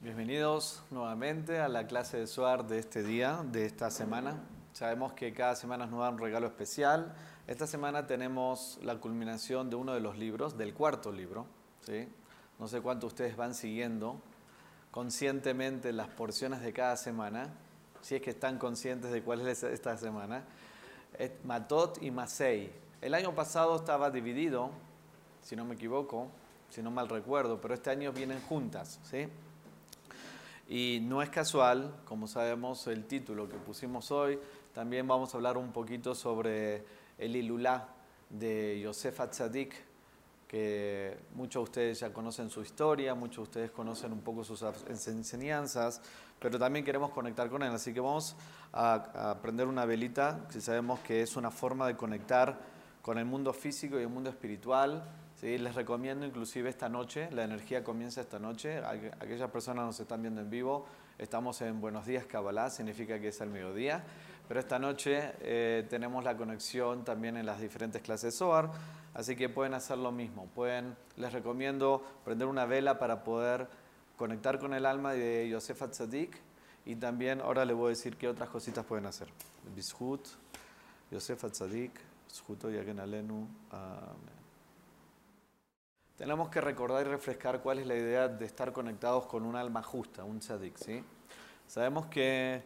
Bienvenidos nuevamente a la clase de SUAR de este día, de esta semana. Sabemos que cada semana nos da un regalo especial. Esta semana tenemos la culminación de uno de los libros, del cuarto libro. ¿sí? No sé cuánto ustedes van siguiendo conscientemente las porciones de cada semana, si es que están conscientes de cuál es esta semana. Matot y Masei. El año pasado estaba dividido, si no me equivoco, si no mal recuerdo, pero este año vienen juntas, ¿sí? Y no es casual, como sabemos, el título que pusimos hoy. También vamos a hablar un poquito sobre el Ilulá de Yosef Atzadik, que muchos de ustedes ya conocen su historia, muchos de ustedes conocen un poco sus enseñanzas, pero también queremos conectar con él. Así que vamos a, prender una velita, si sabemos que es una forma de conectar con el mundo físico y el mundo espiritual ¿sí? Les recomiendo inclusive esta noche, la energía comienza esta noche, aquellas personas nos están viendo en vivo, estamos en Buenos Días Kabbalah, significa que es el mediodía, pero esta noche eh, tenemos la conexión también en las diferentes clases SOAR, así que pueden hacer lo mismo, pueden, les recomiendo prender una vela para poder conectar con el alma de Yosef Tzadik y también ahora les voy a decir qué otras cositas pueden hacer. Bishut, Yosef Tzadik, Zhuto Yagen Alenu, Amén. Tenemos que recordar y refrescar cuál es la idea de estar conectados con un alma justa, un tzadik. ¿sí? Sabemos que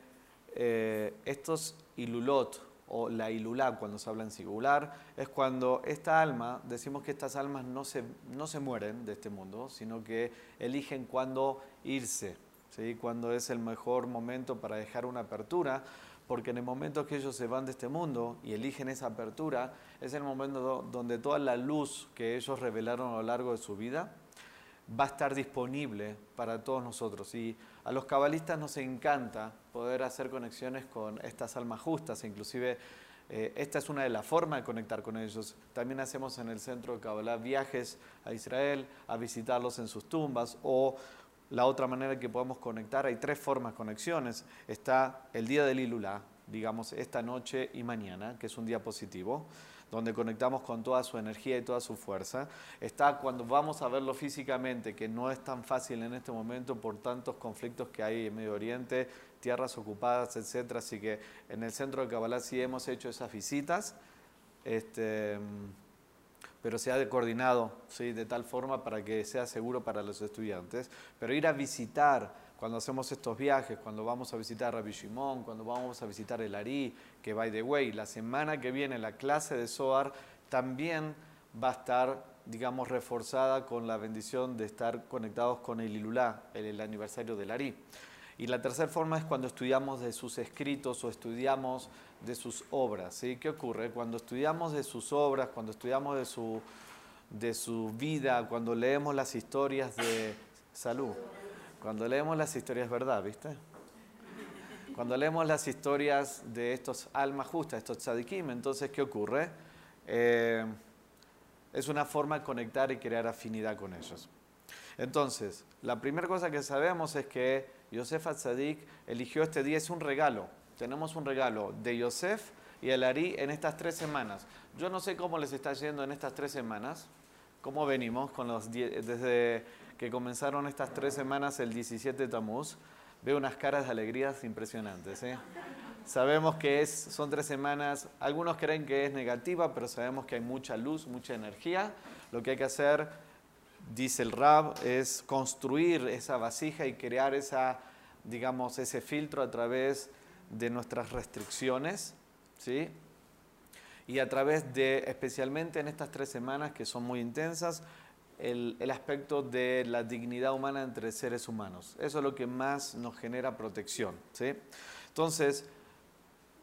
eh, estos ilulot o la ilulá, cuando se habla en singular, es cuando esta alma, decimos que estas almas no se, no se mueren de este mundo, sino que eligen cuándo irse, ¿sí? cuándo es el mejor momento para dejar una apertura porque en el momento que ellos se van de este mundo y eligen esa apertura, es el momento donde toda la luz que ellos revelaron a lo largo de su vida va a estar disponible para todos nosotros. Y a los cabalistas nos encanta poder hacer conexiones con estas almas justas, inclusive eh, esta es una de las formas de conectar con ellos. También hacemos en el centro de Kabbalah viajes a Israel, a visitarlos en sus tumbas o la otra manera que podemos conectar, hay tres formas de conexiones. Está el día del Ilulá, digamos esta noche y mañana, que es un día positivo, donde conectamos con toda su energía y toda su fuerza. Está cuando vamos a verlo físicamente, que no es tan fácil en este momento por tantos conflictos que hay en Medio Oriente, tierras ocupadas, etc. Así que en el centro de Kabbalah sí hemos hecho esas visitas. Este, pero se ha coordinado ¿sí? de tal forma para que sea seguro para los estudiantes. Pero ir a visitar, cuando hacemos estos viajes, cuando vamos a visitar Rabbi Shimon, cuando vamos a visitar el Ari, que by the way, la semana que viene la clase de Zohar también va a estar, digamos, reforzada con la bendición de estar conectados con el Ilulá, el, el aniversario del Ari. Y la tercera forma es cuando estudiamos de sus escritos o estudiamos de sus obras. ¿sí? ¿Qué ocurre? Cuando estudiamos de sus obras, cuando estudiamos de su, de su vida, cuando leemos las historias de salud, cuando leemos las historias verdad, ¿viste? Cuando leemos las historias de estos almas justas, estos tzadikim, entonces, ¿qué ocurre? Eh, es una forma de conectar y crear afinidad con ellos. Entonces, la primera cosa que sabemos es que Yosef Atzadik eligió este día, es un regalo. Tenemos un regalo de Yosef y el Ari en estas tres semanas. Yo no sé cómo les está yendo en estas tres semanas, cómo venimos con los desde que comenzaron estas tres semanas el 17 de Tamuz. Veo unas caras de alegrías impresionantes. ¿eh? Sabemos que es, son tres semanas, algunos creen que es negativa, pero sabemos que hay mucha luz, mucha energía. Lo que hay que hacer dice el Rab, es construir esa vasija y crear esa, digamos, ese filtro a través de nuestras restricciones, ¿sí? Y a través de, especialmente en estas tres semanas que son muy intensas, el, el, aspecto de la dignidad humana entre seres humanos. Eso es lo que más nos genera protección, ¿sí? Entonces,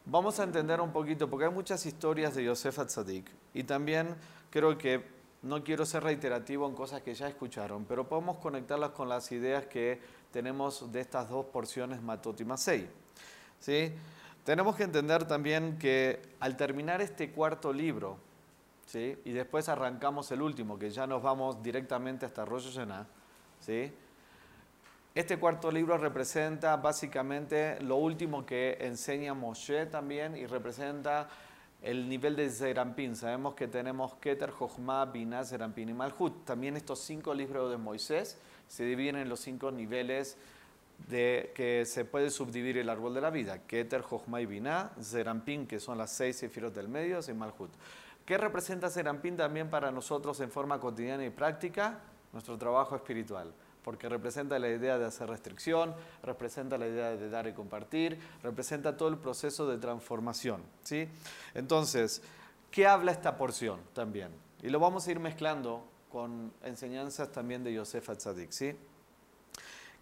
vamos a entender un poquito, porque hay muchas historias de Yosef Atzadik, y también creo que no quiero ser reiterativo en cosas que ya escucharon, pero podemos conectarlas con las ideas que tenemos de estas dos porciones Matot y Masei. ¿Sí? Tenemos que entender también que al terminar este cuarto libro, ¿sí? y después arrancamos el último, que ya nos vamos directamente hasta Rosh Hashanah, ¿sí? este cuarto libro representa básicamente lo último que enseña Moshe también y representa el nivel de Zerampin. Sabemos que tenemos Keter, Jochma, Binah, Zerampin y Malhut. También estos cinco libros de Moisés se dividen en los cinco niveles de que se puede subdividir el árbol de la vida. Keter, Jochma y Binah, Zerampin, que son las seis sefirot del medio, y Malhut. ¿Qué representa Zerampin también para nosotros en forma cotidiana y práctica? Nuestro trabajo espiritual porque representa la idea de hacer restricción, representa la idea de dar y compartir, representa todo el proceso de transformación. ¿sí? Entonces, ¿qué habla esta porción también? Y lo vamos a ir mezclando con enseñanzas también de Yosef Atzadik. ¿sí?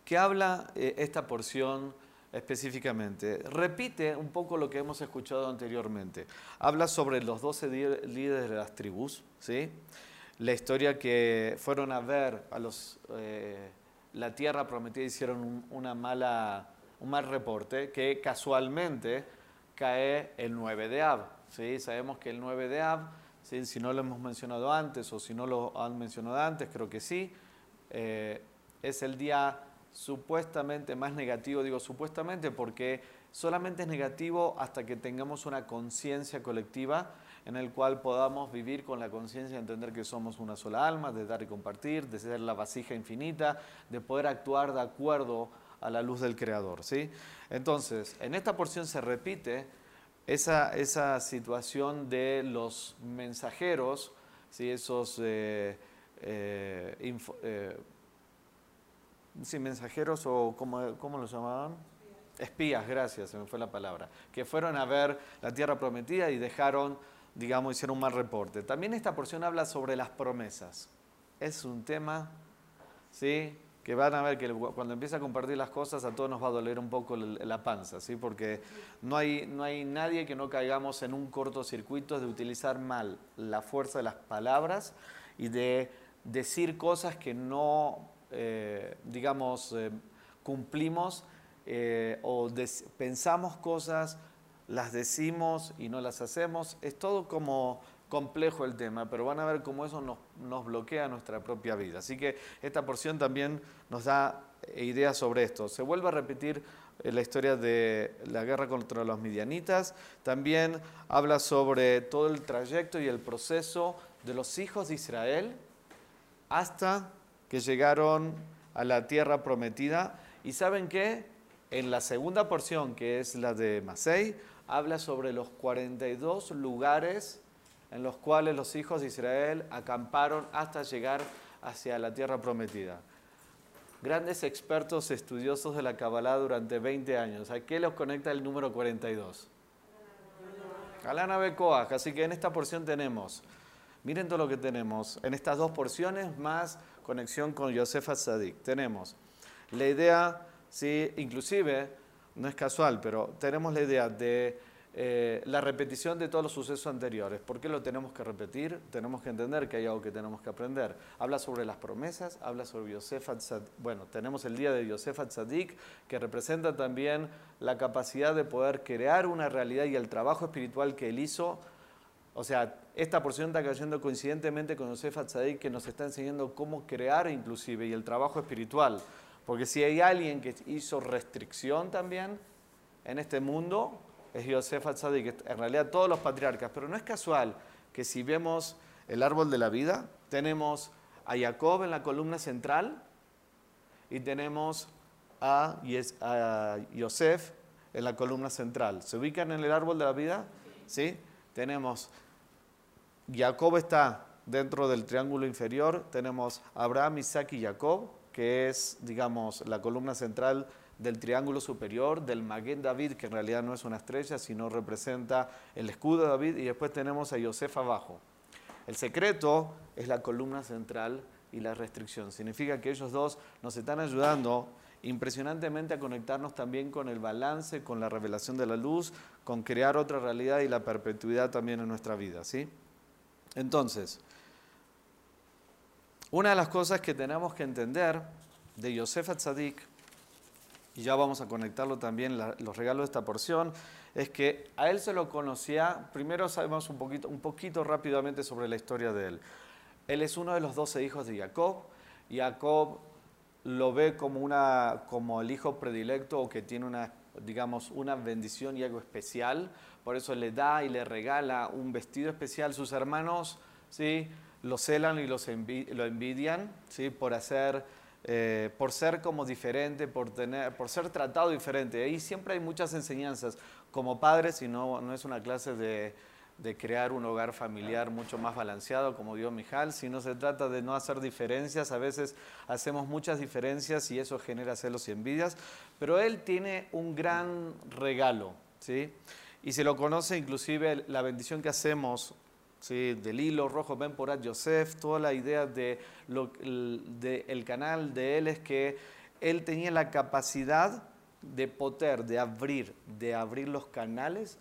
¿Qué habla eh, esta porción específicamente? Repite un poco lo que hemos escuchado anteriormente. Habla sobre los 12 líderes de las tribus, ¿sí? La historia que fueron a ver a los, eh, la tierra prometida, hicieron un, una mala, un mal reporte, que casualmente cae el 9 de Ab. ¿sí? Sabemos que el 9 de Ab, ¿sí? si no lo hemos mencionado antes o si no lo han mencionado antes, creo que sí, eh, es el día supuestamente más negativo, digo supuestamente porque solamente es negativo hasta que tengamos una conciencia colectiva en el cual podamos vivir con la conciencia de entender que somos una sola alma, de dar y compartir, de ser la vasija infinita, de poder actuar de acuerdo a la luz del Creador. ¿sí? Entonces, en esta porción se repite esa, esa situación de los mensajeros, ¿sí? esos eh, eh, eh, mensajeros o ¿cómo, cómo los llamaban? Espías, gracias, se me fue la palabra, que fueron a ver la tierra prometida y dejaron digamos, hicieron un mal reporte. También esta porción habla sobre las promesas. Es un tema, ¿sí? Que van a ver que cuando empieza a compartir las cosas a todos nos va a doler un poco la panza, ¿sí? Porque no hay, no hay nadie que no caigamos en un cortocircuito de utilizar mal la fuerza de las palabras y de decir cosas que no, eh, digamos, eh, cumplimos eh, o pensamos cosas las decimos y no las hacemos. Es todo como complejo el tema, pero van a ver cómo eso nos, bloquea nuestra propia vida. Así que esta porción también nos da ideas sobre esto. Se vuelve a repetir eh, la historia de la guerra contra los midianitas. También habla sobre todo el trayecto y el proceso de los hijos de Israel hasta que llegaron a la tierra prometida. Y saben qué? En la segunda porción, que es la de Masei, habla sobre los 42 lugares en los cuales los hijos de Israel acamparon hasta llegar hacia la tierra prometida. Grandes expertos estudiosos de la Kabbalah durante 20 años. ¿A qué los conecta el número 42? A la nave. Así que en esta porción tenemos, miren todo lo que tenemos, en estas dos porciones más conexión con Yosef Sadik. Tenemos la idea, ¿sí? inclusive no es casual, pero tenemos la idea de eh, la repetición de todos los sucesos anteriores. ¿Por qué lo tenemos que repetir? Tenemos que entender que hay algo que tenemos que aprender. Habla sobre las promesas, habla sobre Yosef Bueno, tenemos el día de Yosef Tzadik, que representa también la capacidad de poder crear una realidad y el trabajo espiritual que él hizo. O sea, esta porción está cayendo coincidentemente con Yosef Tzadik, que nos está enseñando cómo crear inclusive y el trabajo espiritual. Porque si hay alguien que hizo restricción también en este mundo, es Yosef Atzadik, en realidad todos los patriarcas. Pero no es casual que si vemos el árbol de la vida, tenemos a Jacob en la columna central y tenemos a, Yosef en la columna central. ¿Se ubican en el árbol de la vida? ¿Sí? Tenemos, Jacob está dentro del triángulo inferior, tenemos Abraham, Isaac y Jacob que es, digamos, la columna central del triángulo superior, del Maguen David, que en realidad no es una estrella, sino representa el escudo de David, y después tenemos a Yosef abajo. El secreto es la columna central y la restricción. Significa que ellos dos nos están ayudando impresionantemente a conectarnos también con el balance, con la revelación de la luz, con crear otra realidad y la perpetuidad también en nuestra vida. ¿sí? Entonces, una de las cosas que tenemos que entender de Yosef Atzadik, y ya vamos a conectarlo también, los regalos de esta porción, es que a él se lo conocía, primero sabemos un poquito, un poquito rápidamente sobre la historia de él. Él es uno de los doce hijos de Jacob. Jacob lo ve como, una, como el hijo predilecto o que tiene una, digamos, una bendición y algo especial. Por eso le da y le regala un vestido especial. Sus hermanos, ¿sí? Lo celan y los lo envidian ¿sí? por hacer eh, por ser como diferente, por, tener, por ser tratado diferente. Ahí siempre hay muchas enseñanzas como padres y no, no es una clase de, de crear un hogar familiar mucho más balanceado, como dio Mijal, sino se trata de no hacer diferencias. A veces hacemos muchas diferencias y eso genera celos y envidias, pero él tiene un gran regalo, ¿sí? Y se lo conoce inclusive la bendición que hacemos ¿sí? del hilo rojo, Ben Porat Yosef, toda la idea de lo, el canal de él es que él tenía la capacidad de poder, de abrir, de abrir los canales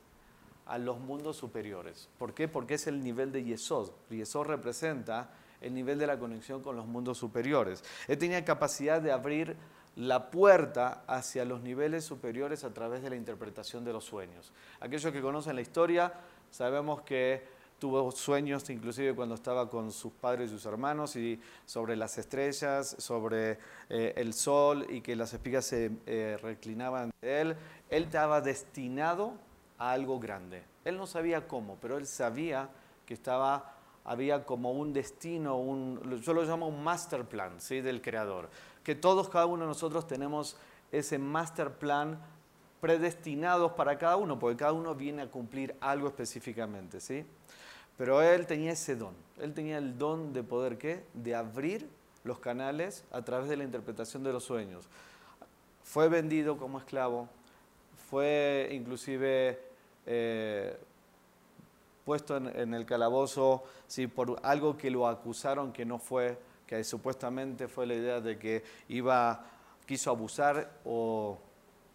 a los mundos superiores. ¿Por qué? Porque es el nivel de Yesod. Yesod representa el nivel de la conexión con los mundos superiores. Él tenía capacidad de abrir la puerta hacia los niveles superiores a través de la interpretación de los sueños. Aquellos que conocen la historia, sabemos que tuvo sueños inclusive cuando estaba con sus padres y sus hermanos y sobre las estrellas, sobre eh, el sol y que las espigas se eh, reclinaban de él. Él estaba destinado a algo grande. Él no sabía cómo, pero él sabía que estaba, había como un destino, un, yo lo llamo un master plan ¿sí? del creador, que todos, cada uno de nosotros tenemos ese master plan predestinados para cada uno, porque cada uno viene a cumplir algo específicamente, ¿sí? Pero él tenía ese don, él tenía el don de poder, ¿qué? De abrir los canales a través de la interpretación de los sueños. Fue vendido como esclavo, fue inclusive eh, puesto en, el calabozo ¿sí? por algo que lo acusaron que no fue, que supuestamente fue la idea de que iba, quiso abusar o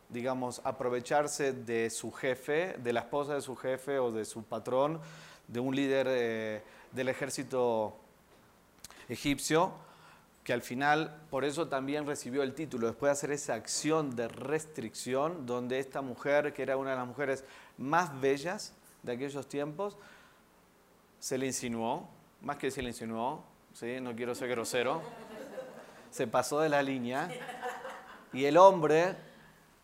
digamos, aprovecharse de su jefe, de la esposa de su jefe o de su patrón, de un líder eh, del ejército egipcio, que al final por eso también recibió el título, después de hacer esa acción de restricción, donde esta mujer, que era una de las mujeres más bellas de aquellos tiempos, se le insinuó, más que se le insinuó, ¿sí? no quiero ser grosero, se pasó de la línea y el hombre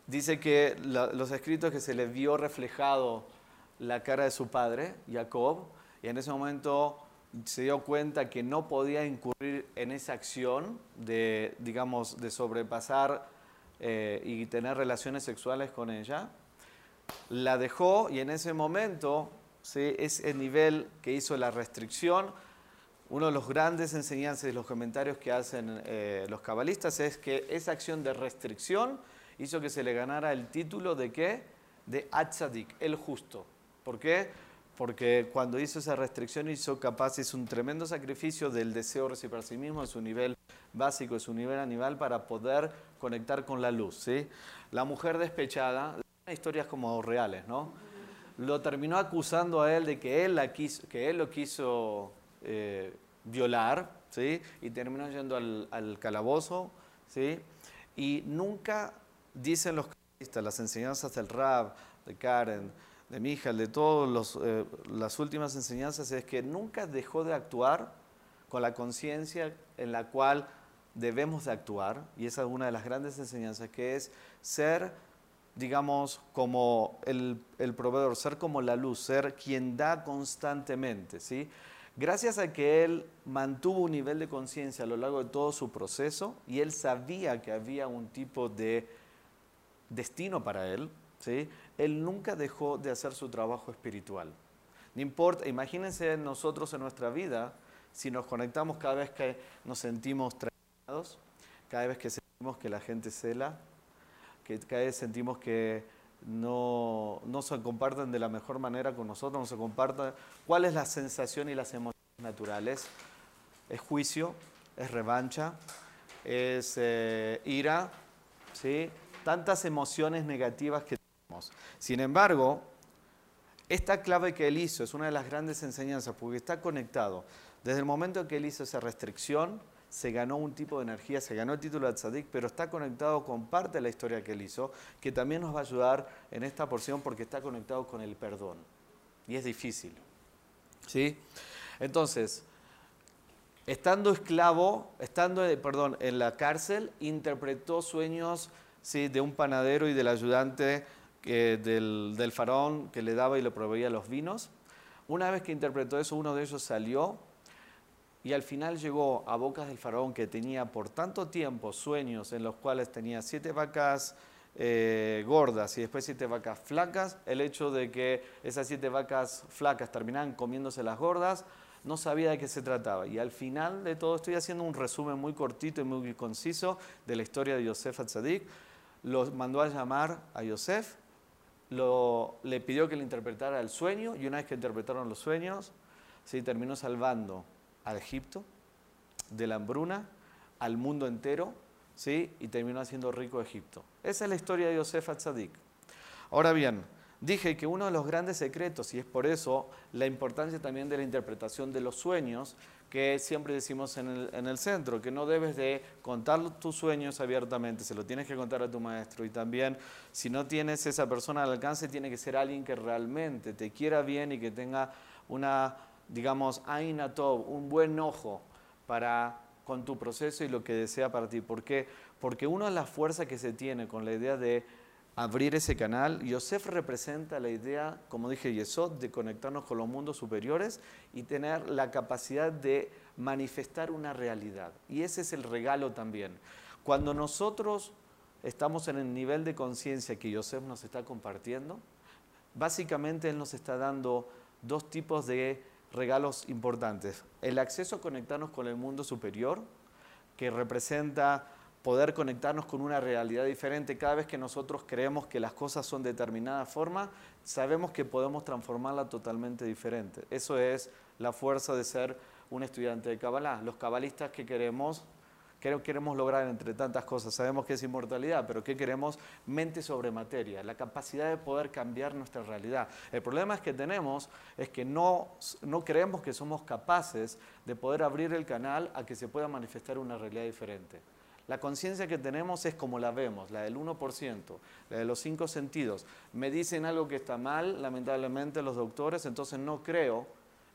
dice que los escritos que se le vio reflejado la cara de su padre, Jacob, y en ese momento se dio cuenta que no podía incurrir en esa acción de, digamos, de sobrepasar eh, y tener relaciones sexuales con ella la dejó y en ese momento ¿sí? es el nivel que hizo la restricción. Uno de los grandes enseñanzas y los comentarios que hacen eh, los cabalistas es que esa acción de restricción hizo que se le ganara el título de qué? De Atzadik, el justo. ¿Por qué? Porque cuando hizo esa restricción hizo capaz, hizo un tremendo sacrificio del deseo de recibir a sí mismo, de su nivel básico, de su nivel animal, para poder conectar con la luz. ¿sí? La mujer despechada, historias como reales, ¿no? Lo terminó acusando a él de que él, la quiso, que él lo quiso eh, violar, ¿sí? Y terminó yendo al, calabozo, ¿sí? Y nunca dicen los las enseñanzas del Rab, de Karen, de Mijal, de todas eh, las últimas enseñanzas, es que nunca dejó de actuar con la conciencia en la cual debemos de actuar, y esa es una de las grandes enseñanzas, que es ser digamos, como el, proveedor, ser como la luz, ser quien da constantemente, ¿sí? Gracias a que él mantuvo un nivel de conciencia a lo largo de todo su proceso y él sabía que había un tipo de destino para él, ¿sí? Él nunca dejó de hacer su trabajo espiritual. No importa, imagínense nosotros en nuestra vida, si nos conectamos cada vez que nos sentimos traicionados, cada vez que sentimos que la gente cela, que cada vez sentimos que no, no, se comparten de la mejor manera con nosotros, no se comparten. ¿Cuál es la sensación y las emociones naturales? Es juicio, es revancha, es eh, ira, ¿sí? tantas emociones negativas que Sin embargo, esta clave que él hizo es una de las grandes enseñanzas porque está conectado. Desde el momento en que él hizo esa restricción, se ganó un tipo de energía, se ganó el título de tzadik, pero está conectado con parte de la historia que él hizo, que también nos va a ayudar en esta porción porque está conectado con el perdón. Y es difícil. ¿Sí? Entonces, estando esclavo, estando, eh, perdón, en la cárcel, interpretó sueños ¿sí? de un panadero y del ayudante del, del faraón que le daba y le proveía los vinos. Una vez que interpretó eso, uno de ellos salió y al final llegó a bocas del faraón que tenía por tanto tiempo sueños en los cuales tenía siete vacas eh, gordas y después siete vacas flacas, el hecho de que esas siete vacas flacas terminaban comiéndose las gordas, no sabía de qué se trataba. Y al final de todo estoy haciendo un resumen muy cortito y muy conciso de la historia de Yosef Atzadik. Lo mandó a llamar a Yosef, lo, le pidió que le interpretara el sueño y una vez que interpretaron los sueños, se terminó salvando a Egipto de la hambruna, al mundo entero ¿sí? y terminó haciendo rico Egipto. Esa es la historia de Yosef Atzadik. Ahora bien, dije que uno de los grandes secretos, y es por eso la importancia también de la interpretación de los sueños, que siempre decimos en el, en el, centro, que no debes de contar tus sueños abiertamente, se lo tienes que contar a tu maestro. Y también, si no tienes esa persona al alcance, tiene que ser alguien que realmente te quiera bien y que tenga una, digamos, ainatov, un buen ojo para con tu proceso y lo que desea para ti. ¿Por qué? Porque una de las fuerzas que se tiene con la idea de abrir ese canal, Yosef representa la idea, como dije Yesod, de conectarnos con los mundos superiores y tener la capacidad de manifestar una realidad. Y ese es el regalo también. Cuando nosotros estamos en el nivel de conciencia que Yosef nos está compartiendo, básicamente él nos está dando dos tipos de regalos importantes. El acceso a conectarnos con el mundo superior, que representa poder conectarnos con una realidad diferente. Cada vez que nosotros creemos que las cosas son de determinada forma, sabemos que podemos transformarla totalmente diferente. Eso es la fuerza de ser un estudiante de Kabbalah. Los cabalistas que queremos ¿Qué queremos lograr entre tantas cosas? Sabemos que es inmortalidad, pero ¿qué queremos? Mente sobre materia, la capacidad de poder cambiar nuestra realidad. El problema es que tenemos es que no, no creemos que somos capaces de poder abrir el canal a que se pueda manifestar una realidad diferente. La conciencia que tenemos es como la vemos, la del 1%, la de los cinco sentidos. Me dicen algo que está mal, lamentablemente los doctores, entonces no creo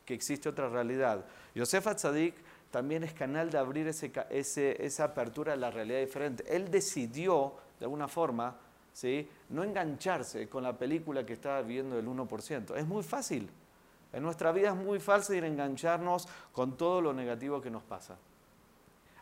que existe otra realidad. Yosef Tzadik también es canal de abrir ese, esa apertura a la realidad diferente. Él decidió, de alguna forma, ¿sí? no engancharse con la película que estaba viendo del 1%. Es muy fácil. En nuestra vida es muy fácil engancharnos con todo lo negativo que nos pasa.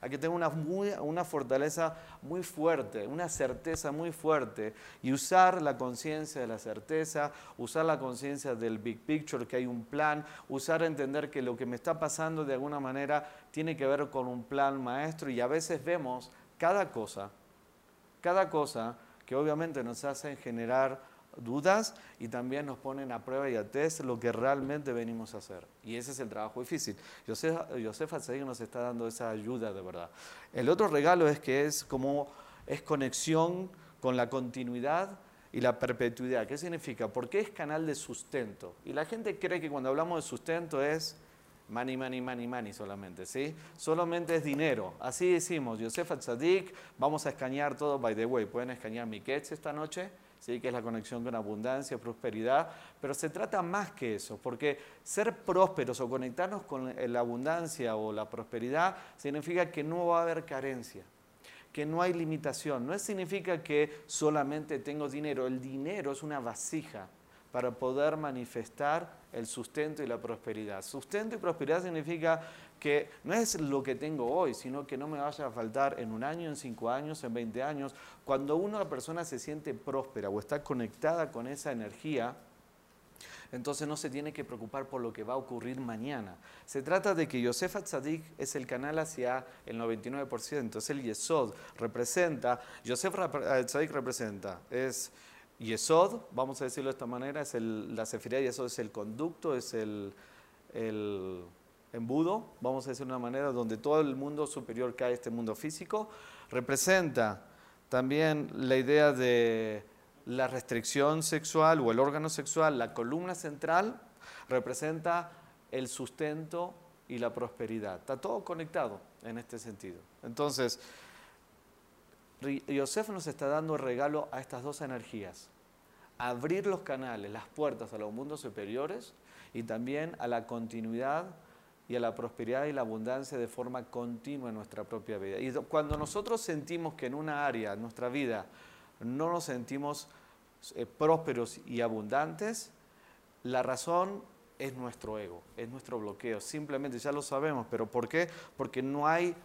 Hay que tener una, una fortaleza muy fuerte, una certeza muy fuerte. Y usar la conciencia de la certeza, usar la conciencia del big picture, que hay un plan, usar entender que lo que me está pasando de alguna manera tiene que ver con un plan maestro. Y a veces vemos cada cosa, cada cosa que obviamente nos hace generar dudas y también nos ponen a prueba y a test lo que realmente venimos a hacer. Y ese es el trabajo difícil. Yosef, Yosef nos está dando esa ayuda de verdad. El otro regalo es que es como es conexión con la continuidad y la perpetuidad. ¿Qué significa? Porque es canal de sustento. Y la gente cree que cuando hablamos de sustento es money, money, money, money solamente, ¿sí? Solamente es dinero. Así decimos, Yosef Tzadik, vamos a escanear todo, by the way, pueden escanear mi esta noche, ¿sí? que es la conexión con abundancia, prosperidad, pero se trata más que eso, porque ser prósperos o conectarnos con la abundancia o la prosperidad significa que no va a haber carencia que no hay limitación. No significa que solamente tengo dinero. El dinero es una vasija para poder manifestar el sustento y la prosperidad. Sustento y prosperidad significa que no es lo que tengo hoy, sino que no me vaya a faltar en un año, en cinco años, en 20 años. Cuando una persona se siente próspera o está conectada con esa energía, entonces no se tiene que preocupar por lo que va a ocurrir mañana. Se trata de que Yosef Tzadik es el canal hacia el 99%, es el Yesod, representa, Yosef Tzadik representa, es Yesod, vamos a decirlo de esta manera, es la Sefirá de Yesod es el conducto, es el, el embudo, vamos a decir de una manera, donde todo el mundo superior cae este mundo físico. Representa también la idea de la restricción sexual o el órgano sexual, la columna central, representa el sustento y la prosperidad. Está todo conectado en este sentido. Entonces, Yosef nos está dando regalo a estas dos energías. Abrir los canales, las puertas a los mundos superiores y también a la continuidad y a la prosperidad y la abundancia de forma continua en nuestra propia vida. Y cuando nosotros sentimos que en una área de nuestra vida no nos sentimos eh, prósperos y abundantes, la razón es nuestro ego, es nuestro bloqueo. Simplemente ya lo sabemos, pero ¿por qué? Porque no hay,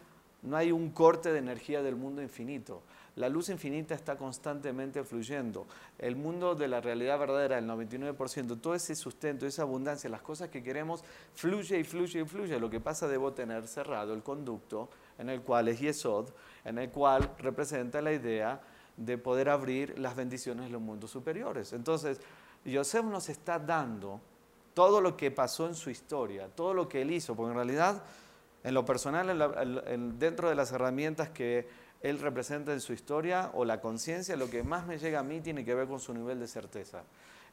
no hay un corte de energía del mundo infinito. La luz infinita está constantemente fluyendo. El mundo de la realidad verdadera, el 99%, todo ese sustento, esa abundancia, las cosas que queremos, fluye y fluye y fluye. Lo que pasa, debo tener cerrado el conducto en el cual es Yesod, en el cual representa la idea de poder abrir las bendiciones de los mundos superiores. Entonces, Yosef nos está dando todo lo que pasó en su historia, todo lo que él hizo, porque en realidad, en lo personal, dentro de las herramientas que él representa en su historia o la conciencia, lo que más me llega a mí tiene que ver con su nivel de certeza,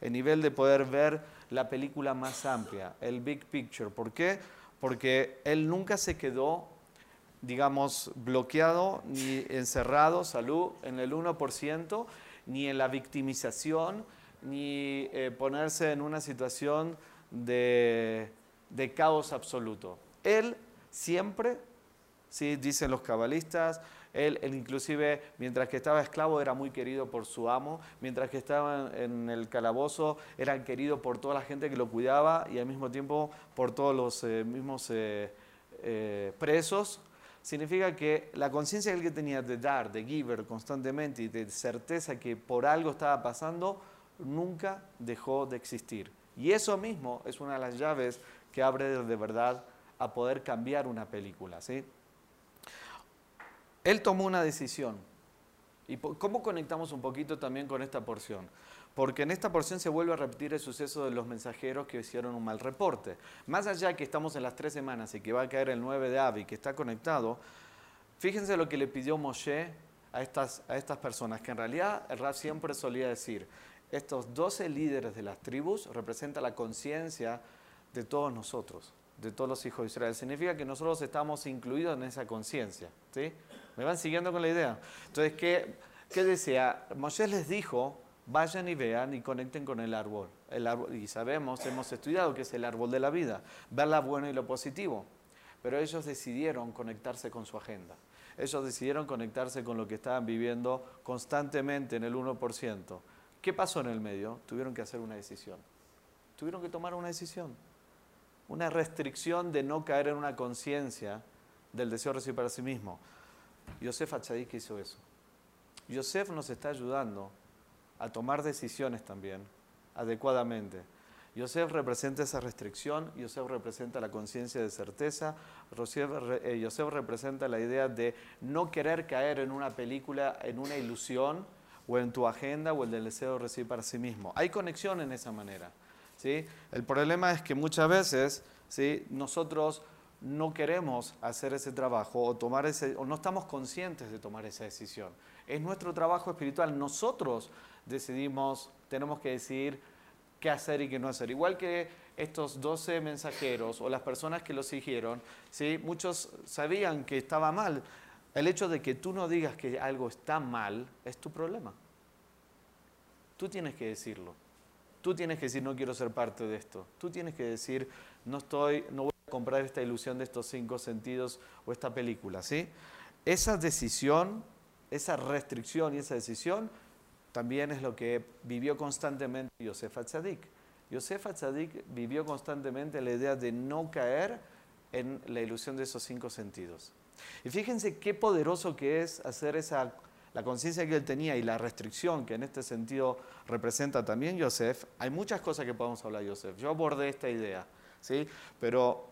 el nivel de poder ver la película más amplia, el big picture. ¿Por qué? Porque él nunca se quedó, digamos, bloqueado ni encerrado, salud, en el 1%, ni en la victimización, ni eh, ponerse en una situación de, caos absoluto. Él siempre, ¿sí? dicen los cabalistas, él, inclusive mientras que estaba esclavo era muy querido por su amo, mientras que estaba en el calabozo era querido por toda la gente que lo cuidaba y al mismo tiempo por todos los eh, mismos eh, eh, presos. Significa que la conciencia que él tenía de dar, de giver constantemente y de certeza que por algo estaba pasando, nunca dejó de existir. Y eso mismo es una de las llaves que abre de verdad a poder cambiar una película. ¿sí? Él tomó una decisión. ¿Y cómo conectamos un poquito también con esta porción? Porque en esta porción se vuelve a repetir el suceso de los mensajeros que hicieron un mal reporte. Más allá que estamos en las tres semanas y que va a caer el 9 de Avi, que está conectado, fíjense lo que le pidió Moshe a estas, a estas personas, que en realidad el Rab siempre solía decir, estos 12 líderes de las tribus representan la conciencia de todos nosotros, de todos los hijos de Israel. Significa que nosotros estamos incluidos en esa conciencia. ¿sí? ¿Me van siguiendo con la idea? Entonces, ¿qué, qué decía? Moisés les dijo, vayan y vean y conecten con el árbol. el árbol. Y sabemos, hemos estudiado que es el árbol de la vida, ver lo bueno y lo positivo. Pero ellos decidieron conectarse con su agenda. Ellos decidieron conectarse con lo que estaban viviendo constantemente en el 1%. ¿Qué pasó en el medio? Tuvieron que hacer una decisión. Tuvieron que tomar una decisión. Una restricción de no caer en una conciencia del deseo de recibir para sí mismo. Yosef Achadik hizo eso. Yosef nos está ayudando a tomar decisiones también adecuadamente. Yosef representa esa restricción, Yosef representa la conciencia de certeza, eh, Yosef representa la idea de no querer caer en una película, en una ilusión, o en tu agenda o el deseo de recibir para sí mismo. Hay conexión en esa manera. El problema es que muchas veces nosotros no queremos hacer ese trabajo o, tomar ese, o no estamos conscientes de tomar esa decisión. Es nuestro trabajo espiritual. Nosotros decidimos, tenemos que decidir qué hacer y qué no hacer. Igual que estos 12 mensajeros o las personas que los siguieron, muchos sabían que estaba mal, el hecho de que tú no digas que algo está mal es tu problema. Tú tienes que decirlo. Tú tienes que decir, no quiero ser parte de esto. Tú tienes que decir, no estoy, no voy a comprar esta ilusión de estos cinco sentidos o esta película, ¿sí? Esa decisión, esa restricción y esa decisión también es lo que vivió constantemente Yosef Atzadik. Yosef Atzadik vivió constantemente la idea de no caer en la ilusión de esos cinco sentidos. Y fíjense qué poderoso que es hacer esa, la conciencia que él tenía y la restricción que en este sentido representa también Yosef. Hay muchas cosas que podemos hablar de Yosef. Yo abordé esta idea, ¿sí? Pero,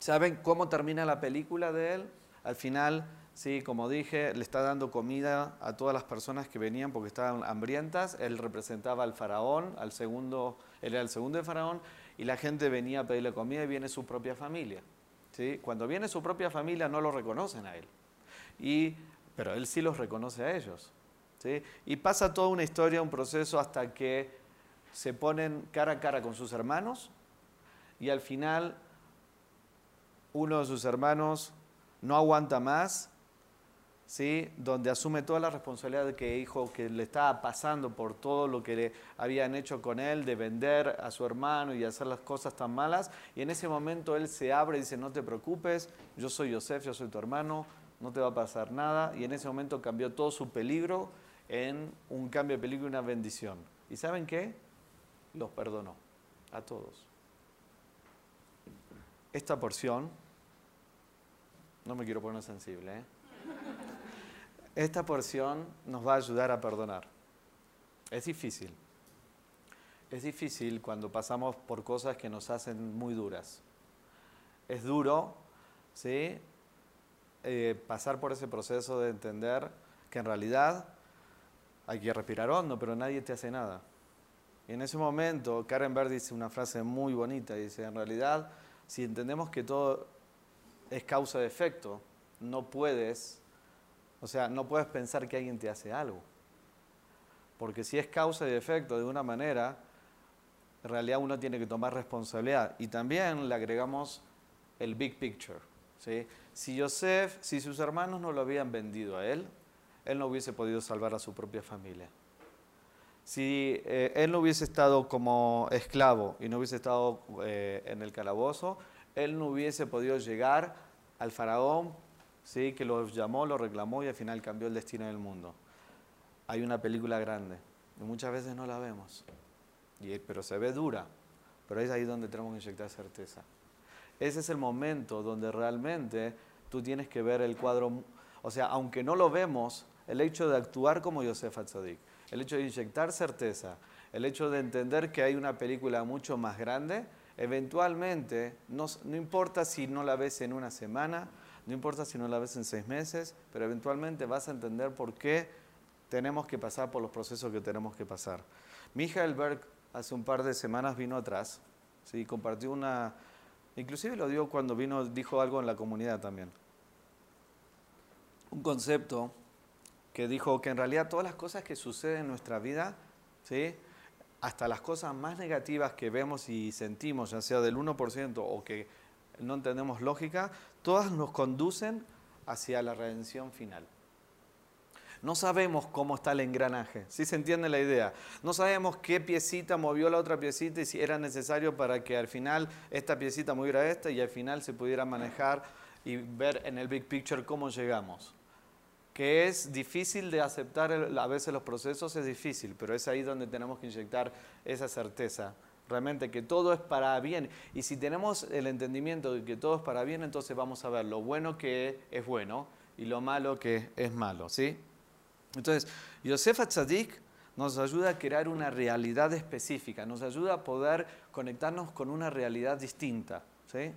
¿saben cómo termina la película de él? Al final, sí, como dije, le está dando comida a todas las personas que venían porque estaban hambrientas. Él representaba al faraón, al segundo, él era el segundo de faraón, y la gente venía a pedirle comida y viene su propia familia. Cuando viene su propia familia no lo reconocen a él, y, pero él sí los reconoce a ellos. Y pasa toda una historia, un proceso hasta que se ponen cara a cara con sus hermanos y al final uno de sus hermanos no aguanta más ¿sí? donde asume toda la responsabilidad de que hijo que le estaba pasando por todo lo que le habían hecho con él, de vender a su hermano y hacer las cosas tan malas. Y en ese momento él se abre y dice, no te preocupes, yo soy Yosef, yo soy tu hermano, no te va a pasar nada. Y en ese momento cambió todo su peligro en un cambio de peligro y una bendición. ¿Y saben qué? Los perdonó. a todos. Esta porción, no me quiero poner sensible, ¿eh? esta porción nos va a ayudar a perdonar. Es difícil. Es difícil cuando pasamos por cosas que nos hacen muy duras. Es duro, ¿sí? Eh, pasar por ese proceso de entender que en realidad hay que respirar hondo, pero nadie te hace nada. Y en ese momento, Karen Berg dice una frase muy bonita, dice, en realidad, si entendemos que todo es causa de efecto, no puedes, o sea, no puedes pensar que alguien te hace algo. Porque si es causa y efecto de una manera, en realidad uno tiene que tomar responsabilidad. Y también le agregamos el big picture. ¿sí? Si Joseph, si sus hermanos no lo habían vendido a él, él no hubiese podido salvar a su propia familia. Si eh, él no hubiese estado como esclavo y no hubiese estado eh, en el calabozo, él no hubiese podido llegar al faraón, ¿sí? que lo llamó, lo reclamó y al final cambió el destino del mundo. Hay una película grande y muchas veces no la vemos, y, pero se ve dura, pero es ahí donde tenemos que inyectar certeza. Ese es el momento donde realmente tú tienes que ver el cuadro, o sea, aunque no lo vemos, el hecho de actuar como Yosef Atzadik, el hecho de inyectar certeza, el hecho de entender que hay una película mucho más grande, eventualmente, no, no, importa si no la ves en una semana, no importa si no la ves en seis meses, pero eventualmente vas a entender por qué tenemos que pasar por los procesos que tenemos que pasar. Michael Berg hace un par de semanas vino atrás, ¿sí? compartió una, inclusive lo dio cuando vino, dijo algo en la comunidad también. Un concepto que dijo que en realidad todas las cosas que suceden en nuestra vida, ¿sí? hasta las cosas más negativas que vemos y sentimos, ya sea del 1% o que no entendemos lógica, todas nos conducen hacia la redención final. No sabemos cómo está el engranaje, si se entiende la idea. No sabemos qué piecita movió la otra piecita y si era necesario para que al final esta piecita moviera esta y al final se pudiera manejar y ver en el big picture cómo llegamos que es difícil de aceptar, a veces los procesos es difícil, pero es ahí donde tenemos que inyectar esa certeza, realmente que todo es para bien. Y si tenemos el entendimiento de que todo es para bien, entonces vamos a ver lo bueno que es bueno y lo malo que es malo, ¿sí? Entonces, Yosef Tzadik nos ayuda a crear una realidad específica, nos ayuda a poder conectarnos con una realidad distinta, ¿sí?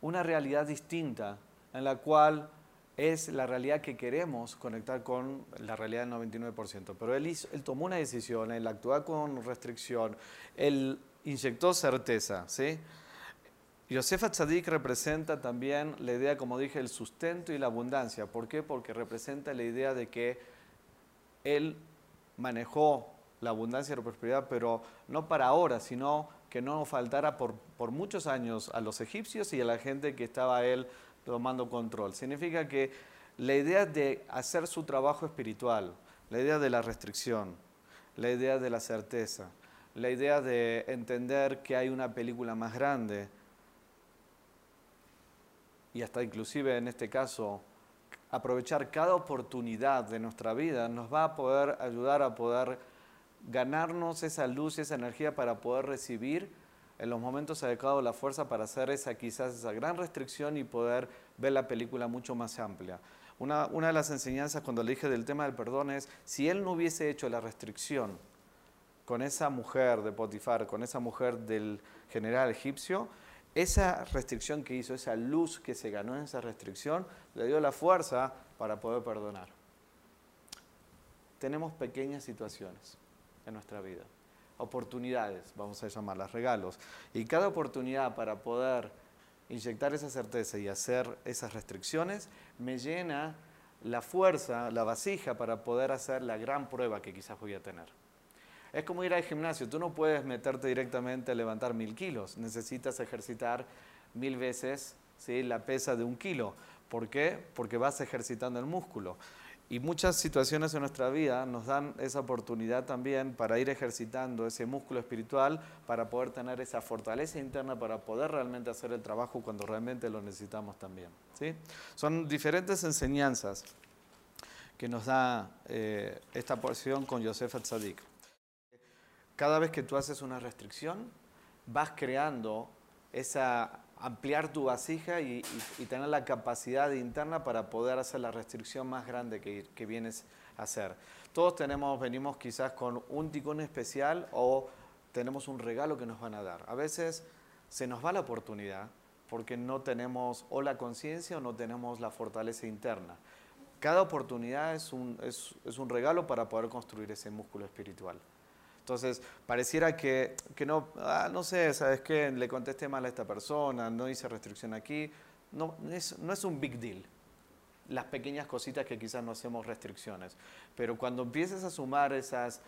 Una realidad distinta en la cual es la realidad que queremos conectar con la realidad del 99%. Pero él, él tomó una decisión, él actuó con restricción, él inyectó certeza. ¿sí? Yosefa Tzadik representa también la idea, como dije, el sustento y la abundancia. ¿Por qué? Porque representa la idea de que él manejó la abundancia y la prosperidad, pero no para ahora, sino que no faltara por, por muchos años a los egipcios y a la gente que estaba él tomando control. Significa que la idea de hacer su trabajo espiritual, la idea de la restricción, la idea de la certeza, la idea de entender que hay una película más grande y hasta inclusive en este caso aprovechar cada oportunidad de nuestra vida nos va a poder ayudar a poder ganarnos esa luz y esa energía para poder recibir en los momentos adecuados la fuerza para hacer esa quizás esa gran restricción y poder ver la película mucho más amplia. Una, una de las enseñanzas cuando le dije del tema del perdón es, si él no hubiese hecho la restricción con esa mujer de Potifar, con esa mujer del general egipcio, esa restricción que hizo, esa luz que se ganó en esa restricción, le dio la fuerza para poder perdonar. Tenemos pequeñas situaciones en nuestra vida oportunidades, vamos a llamarlas regalos. Y cada oportunidad para poder inyectar esa certeza y hacer esas restricciones me llena la fuerza, la vasija para poder hacer la gran prueba que quizás voy a tener. Es como ir al gimnasio, tú no puedes meterte directamente a levantar mil kilos, necesitas ejercitar mil veces ¿sí? la pesa de un kilo. ¿Por qué? Porque vas ejercitando el músculo. Y muchas situaciones en nuestra vida nos dan esa oportunidad también para ir ejercitando ese músculo espiritual, para poder tener esa fortaleza interna, para poder realmente hacer el trabajo cuando realmente lo necesitamos también. ¿sí? Son diferentes enseñanzas que nos da eh, esta porción con Yosef Tzadik. Cada vez que tú haces una restricción, vas creando esa ampliar tu vasija y, tener la capacidad interna para poder hacer la restricción más grande que, vienes a hacer. Todos tenemos, venimos quizás con un ticón especial o tenemos un regalo que nos van a dar. A veces se nos va la oportunidad porque no tenemos o la conciencia o no tenemos la fortaleza interna. Cada oportunidad es un, es un regalo para poder construir ese músculo espiritual. Entonces, pareciera que, que no, ah, no sé, ¿sabes qué? Le contesté mal a esta persona, no hice restricción aquí. No es, no es un big deal. Las pequeñas cositas que quizás no hacemos restricciones. Pero cuando empieces a sumar esas,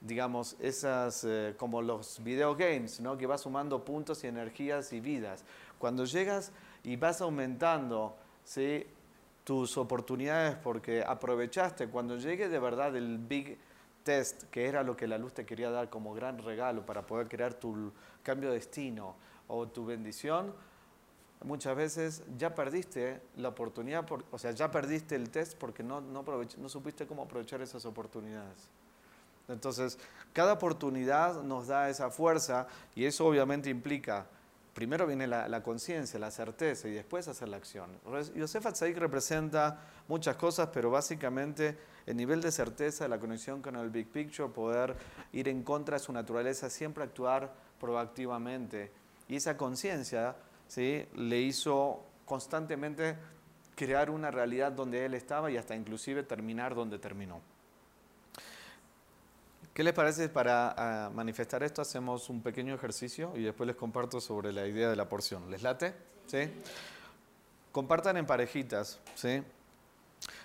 digamos, esas, eh, como los video games, ¿no? Que vas sumando puntos y energías y vidas. Cuando llegas y vas aumentando, ¿sí? Tus oportunidades porque aprovechaste. Cuando llegue de verdad el big test, que era lo que la luz te quería dar como gran regalo para poder crear tu cambio de destino o tu bendición, muchas veces ya perdiste la oportunidad, o sea, ya perdiste el test porque no, no, no supiste cómo aprovechar esas oportunidades. Entonces, cada oportunidad nos da esa fuerza y eso obviamente implica, primero viene la, conciencia, la certeza y después hacer la acción. Yosef Atzaik representa muchas cosas, pero básicamente el nivel de certeza, la conexión con el big picture, poder ir en contra de su naturaleza, siempre actuar proactivamente. Y esa conciencia ¿sí? le hizo constantemente crear una realidad donde él estaba y hasta inclusive terminar donde terminó. ¿Qué les parece para ah, manifestar esto? Hacemos un pequeño ejercicio y después les comparto sobre la idea de la porción. ¿Les late? ¿Sí? Compartan en parejitas, ¿sí?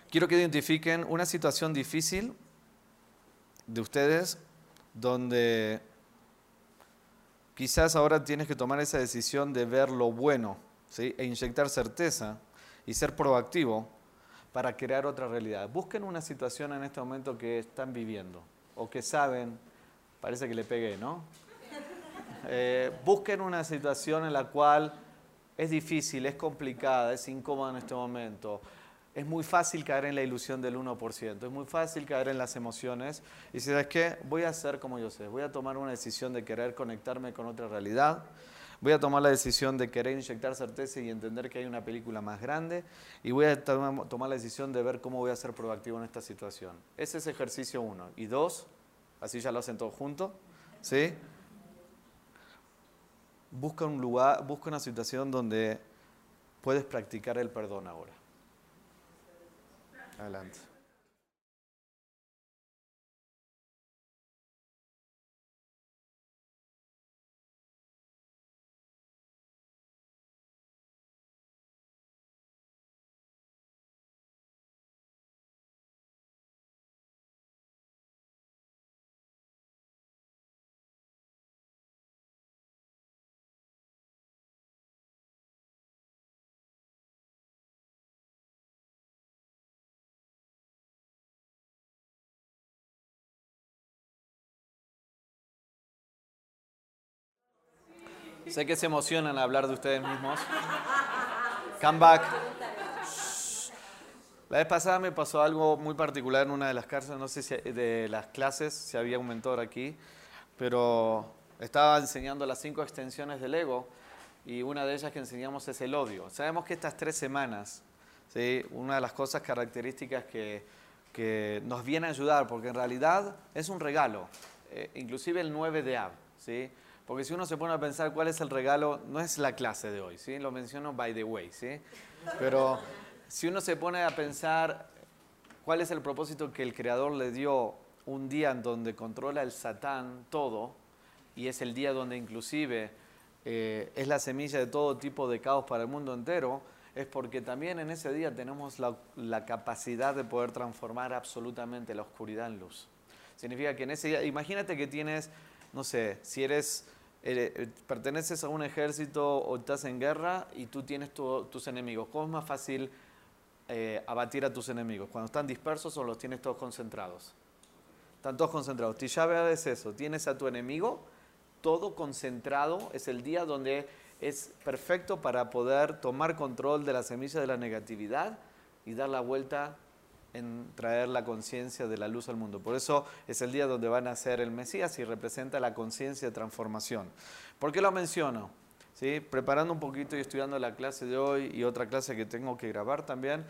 quiero que identifiquen una situación difícil de ustedes donde quizás ahora tienes que tomar esa decisión de ver lo bueno ¿sí? e inyectar certeza y ser proactivo para crear otra realidad. Busquen una situación en este momento que están viviendo o que saben, parece que le pegué, ¿no? Eh, busquen una situación en la cual es difícil, es complicada, es incómoda en este momento es muy fácil caer en la ilusión del 1%, es muy fácil caer en las emociones y si es que voy a hacer como yo sé, voy a tomar una decisión de querer conectarme con otra realidad, voy a tomar la decisión de querer inyectar certeza y entender que hay una película más grande y voy a tomar la decisión de ver cómo voy a ser proactivo en esta situación. Ese es ejercicio uno. Y dos, así ya lo hacen todos juntos, ¿sí? Busca un lugar, busca una situación donde puedes practicar el perdón ahora. Adelante. Sé que se emocionan al hablar de ustedes mismos. Come back. La vez pasada me pasó algo muy particular en una de las cárceles, no sé si de las clases, si había un mentor aquí, pero estaba enseñando las cinco extensiones del ego y una de ellas que enseñamos es el odio. Sabemos que estas tres semanas, ¿sí? una de las cosas características que, que nos viene a ayudar, porque en realidad es un regalo, eh, inclusive el 9 de Ab, ¿sí? Porque si uno se pone a pensar cuál es el regalo, no es la clase de hoy, ¿sí? Lo menciono by the way, ¿sí? Pero si uno se pone a pensar cuál es el propósito que el Creador le dio un día en donde controla el Satán todo, y es el día donde inclusive eh, es la semilla de todo tipo de caos para el mundo entero, es porque también en ese día tenemos la, la capacidad de poder transformar absolutamente la oscuridad en luz. Significa que en ese día, imagínate que tienes, no sé, si eres eh, perteneces a un ejército o estás en guerra y tú tienes tus enemigos. ¿Cómo es más fácil eh, abatir a tus enemigos? ¿Cuando están dispersos o los tienes todos concentrados? Están todos concentrados. Tisha es eso. Tienes a tu enemigo todo concentrado. Es el día donde es perfecto para poder tomar control de la semilla de la negatividad y dar la vuelta en traer la conciencia de la luz al mundo. Por eso es el día donde van a ser el Mesías y representa la conciencia de transformación. ¿Por qué lo menciono? ¿Sí? Preparando un poquito y estudiando la clase de hoy y otra clase que tengo que grabar también,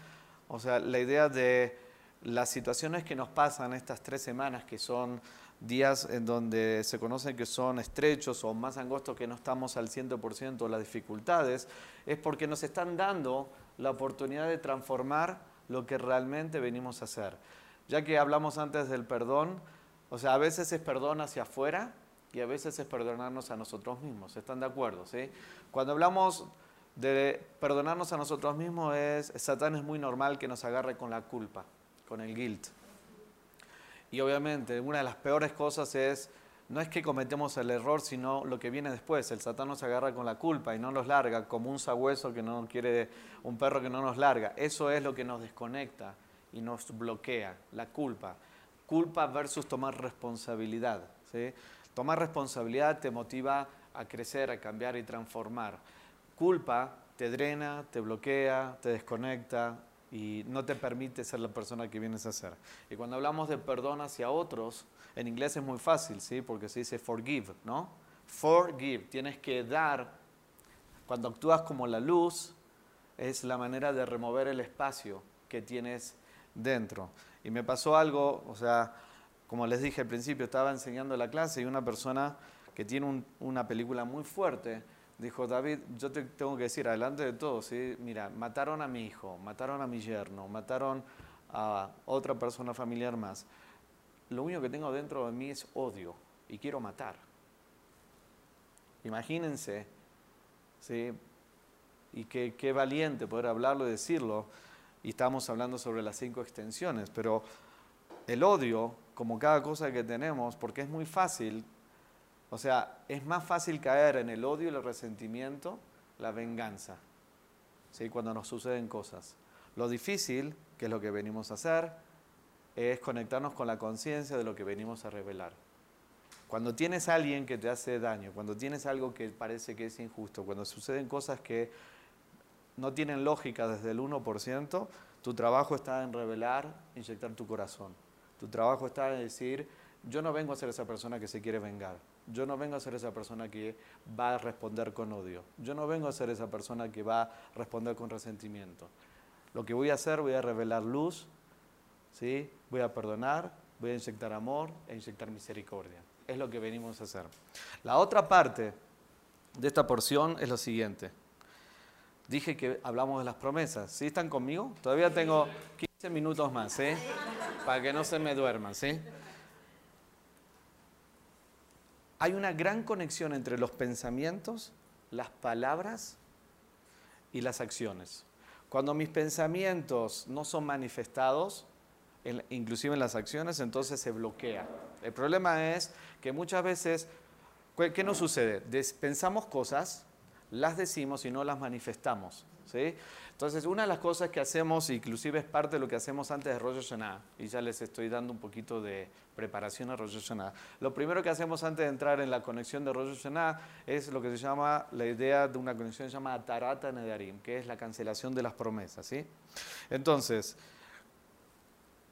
o sea, la idea de las situaciones que nos pasan estas tres semanas, que son días en donde se conocen que son estrechos o más angostos que no estamos al 100% las dificultades, es porque nos están dando la oportunidad de transformar lo que realmente venimos a hacer. Ya que hablamos antes del perdón, o sea, a veces es perdón hacia afuera y a veces es perdonarnos a nosotros mismos. ¿Están de acuerdo? ¿sí? Cuando hablamos de perdonarnos a nosotros mismos, es, Satán es muy normal que nos agarre con la culpa, con el guilt. Y obviamente una de las peores cosas es, no es que cometemos el error, sino lo que viene después. El Satán nos agarra con la culpa y no nos larga, como un sabueso que no quiere, un perro que no nos larga. Eso es lo que nos desconecta y nos bloquea, la culpa. Culpa versus tomar responsabilidad. ¿sí? Tomar responsabilidad te motiva a crecer, a cambiar y transformar. Culpa te drena, te bloquea, te desconecta, y no te permite ser la persona que vienes a ser. Y cuando hablamos de perdón hacia otros, en inglés es muy fácil, ¿sí? Porque se dice forgive, ¿no? Forgive, tienes que dar. Cuando actúas como la luz, es la manera de remover el espacio que tienes dentro. Y me pasó algo, o sea, como les dije al principio, estaba enseñando la clase y una persona que tiene una película muy fuerte, dijo, David, yo te tengo que decir, adelante de todo, ¿sí? mira, mataron a mi hijo, mataron a mi yerno, mataron a otra persona familiar más. Lo único que tengo dentro de mí es odio y quiero matar. Imagínense, ¿sí? Y qué, qué valiente poder hablarlo y decirlo. Y estamos hablando sobre las cinco extensiones, pero el odio, como cada cosa que tenemos, porque es muy fácil o sea, es más fácil caer en el odio el resentimiento, la venganza, ¿sí? cuando nos suceden cosas. Lo difícil, que es lo que venimos a hacer, es conectarnos con la conciencia de lo que venimos a revelar. Cuando tienes a alguien que te hace daño, cuando tienes algo que parece que es injusto, cuando suceden cosas que no tienen lógica desde el 1%, tu trabajo está en revelar, inyectar tu corazón. Tu trabajo está en decir, yo no vengo a ser esa persona que se quiere vengar. Yo no vengo a ser esa persona que va a responder con odio. Yo no vengo a ser esa persona que va a responder con resentimiento. Lo que voy a hacer, voy a revelar luz, ¿sí? voy a perdonar, voy a inyectar amor e inyectar misericordia. Es lo que venimos a hacer. La otra parte de esta porción es lo siguiente. Dije que hablamos de las promesas. ¿Sí están conmigo? Todavía tengo 15 minutos más, ¿sí? Para que no se me duerman, ¿sí? Hay una gran conexión entre los pensamientos, las palabras y las acciones. Cuando mis pensamientos no son manifestados, inclusive en las acciones, entonces se bloquea. El problema es que muchas veces, ¿qué nos sucede? Pensamos cosas, las decimos y no las manifestamos. ¿sí? Entonces, una de las cosas que hacemos, inclusive es parte de lo que hacemos antes de Rosh Hashanah, y ya les estoy dando un poquito de preparación a Rosh Hashanah, lo primero que hacemos antes de entrar en la conexión de Rosh Hashanah es lo que se llama la idea de una conexión llamada Tarata Nedarim, que es la cancelación de las promesas. ¿sí? Entonces,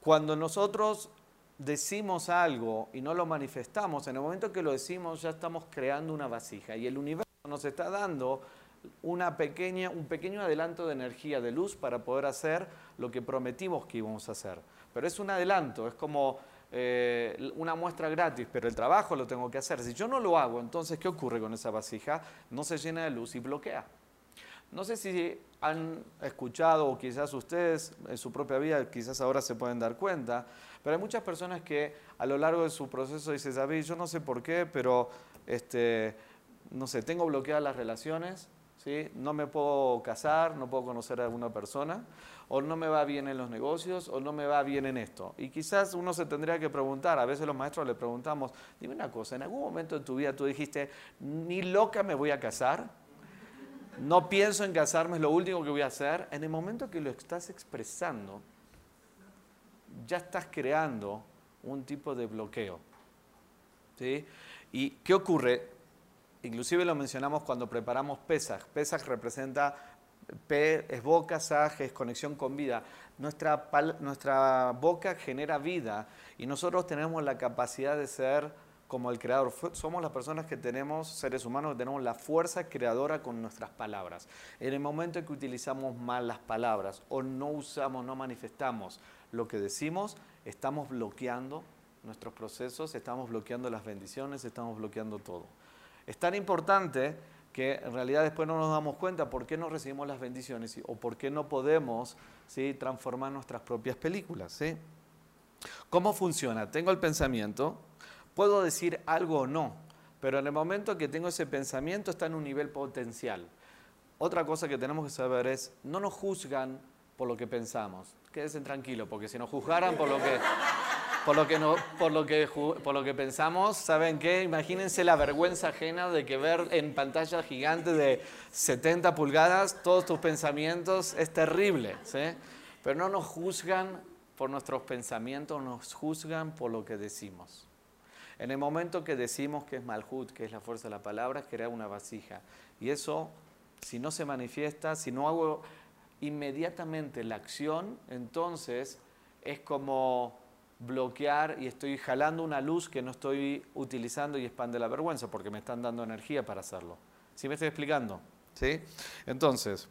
cuando nosotros decimos algo y no lo manifestamos, en el momento que lo decimos ya estamos creando una vasija y el universo nos está dando una pequeña, un pequeño adelanto de energía, de luz, para poder hacer lo que prometimos que íbamos a hacer. Pero es un adelanto, es como eh, una muestra gratis, pero el trabajo lo tengo que hacer. Si yo no lo hago, entonces, ¿qué ocurre con esa vasija? No se llena de luz y bloquea. No sé si han escuchado o quizás ustedes en su propia vida, quizás ahora se pueden dar cuenta, pero hay muchas personas que a lo largo de su proceso dicen, David, yo no sé por qué, pero este, no sé, tengo bloqueadas las relaciones, no me puedo casar, no puedo conocer a alguna persona, o no me va bien en los negocios, o no me va bien en esto. Y quizás uno se tendría que preguntar, a veces los maestros le preguntamos, dime una cosa, ¿en algún momento de tu vida tú dijiste, ni loca me voy a casar? No pienso en casarme, es lo último que voy a hacer. En el momento que lo estás expresando, ya estás creando un tipo de bloqueo. ¿sí? ¿Y qué ocurre? Inclusive lo mencionamos cuando preparamos Pesach. Pesach representa P es boca, Saj es conexión con vida. Nuestra, nuestra boca genera vida y nosotros tenemos la capacidad de ser como el creador. Somos las personas que tenemos, seres humanos, que tenemos la fuerza creadora con nuestras palabras. En el momento en que utilizamos mal las palabras o no usamos, no manifestamos lo que decimos, estamos bloqueando nuestros procesos, estamos bloqueando las bendiciones, estamos bloqueando todo. Es tan importante que en realidad después no nos damos cuenta por qué no recibimos las bendiciones o por qué no podemos ¿sí? transformar nuestras propias películas. ¿sí? ¿Cómo funciona? Tengo el pensamiento, puedo decir algo o no, pero en el momento que tengo ese pensamiento está en un nivel potencial. Otra cosa que tenemos que saber es, no nos juzgan por lo que pensamos. Quédense tranquilos, porque si nos juzgaran por lo que por lo que, no, por lo que, por lo que pensamos, ¿saben qué? Imagínense la vergüenza ajena de que ver en pantalla gigante de 70 pulgadas todos tus pensamientos es terrible, ¿sí? Pero no nos juzgan por nuestros pensamientos, nos juzgan por lo que decimos. En el momento que decimos que es Malhut, que es la fuerza de la palabra, crea una vasija. Y eso, si no se manifiesta, si no hago inmediatamente la acción, entonces es como bloquear y estoy jalando una luz que no estoy utilizando y expande la vergüenza porque me están dando energía para hacerlo. ¿Sí me estoy explicando? ¿Sí? Entonces,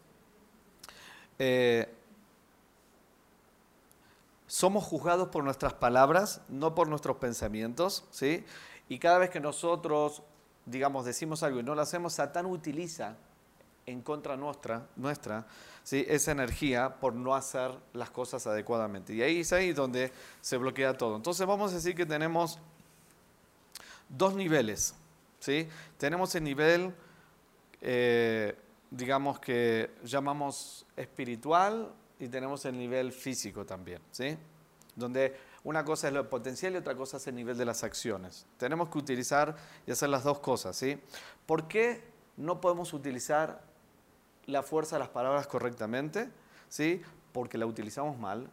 eh, somos juzgados por nuestras palabras, no por nuestros pensamientos, ¿sí? Y cada vez que nosotros, digamos, decimos algo y no lo hacemos, Satán utiliza en contra nuestra, nuestra ¿sí? esa energía por no hacer las cosas adecuadamente. Y ahí es ahí donde se bloquea todo. Entonces vamos a decir que tenemos dos niveles. ¿sí? Tenemos el nivel, eh, digamos que llamamos espiritual y tenemos el nivel físico también. ¿sí? Donde una cosa es lo potencial y otra cosa es el nivel de las acciones. Tenemos que utilizar y hacer las dos cosas. ¿sí? ¿Por qué no podemos utilizar la fuerza de las palabras correctamente, ¿sí? porque la utilizamos mal.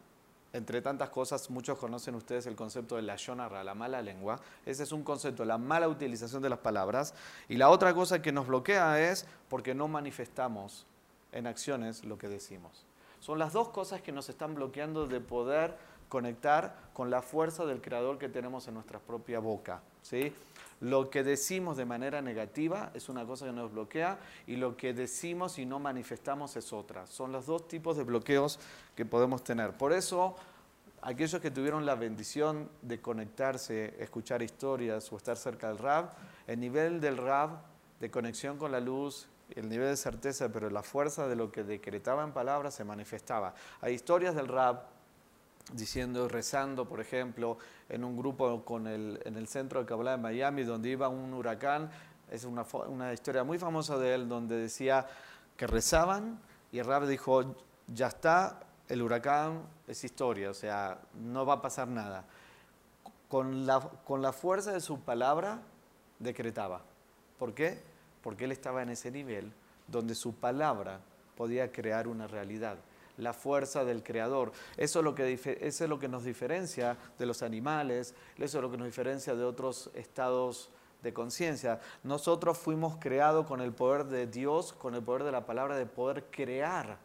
Entre tantas cosas, muchos conocen ustedes el concepto de la shonara, la mala lengua. Ese es un concepto, la mala utilización de las palabras. Y la otra cosa que nos bloquea es porque no manifestamos en acciones lo que decimos. Son las dos cosas que nos están bloqueando de poder conectar con la fuerza del Creador que tenemos en nuestra propia boca. ¿Sí? Lo que decimos de manera negativa es una cosa que nos bloquea y lo que decimos y no manifestamos es otra. Son los dos tipos de bloqueos que podemos tener. Por eso, aquellos que tuvieron la bendición de conectarse, escuchar historias o estar cerca del Rab, el nivel del Rab de conexión con la luz, el nivel de certeza, pero la fuerza de lo que decretaba en palabras se manifestaba. Hay historias del Rab diciendo, rezando, por ejemplo, en un grupo con el, en el centro de Kabbalah de Miami, donde iba un huracán. Es una, una historia muy famosa de él, donde decía que rezaban y el rab dijo, ya está, el huracán es historia, o sea, no va a pasar nada. Con la, con la fuerza de su palabra, decretaba. ¿Por qué? Porque él estaba en ese nivel donde su palabra podía crear una realidad la fuerza del creador. Eso es, lo que, eso es lo que nos diferencia de los animales, eso es lo que nos diferencia de otros estados de conciencia. Nosotros fuimos creados con el poder de Dios, con el poder de la palabra, de poder crear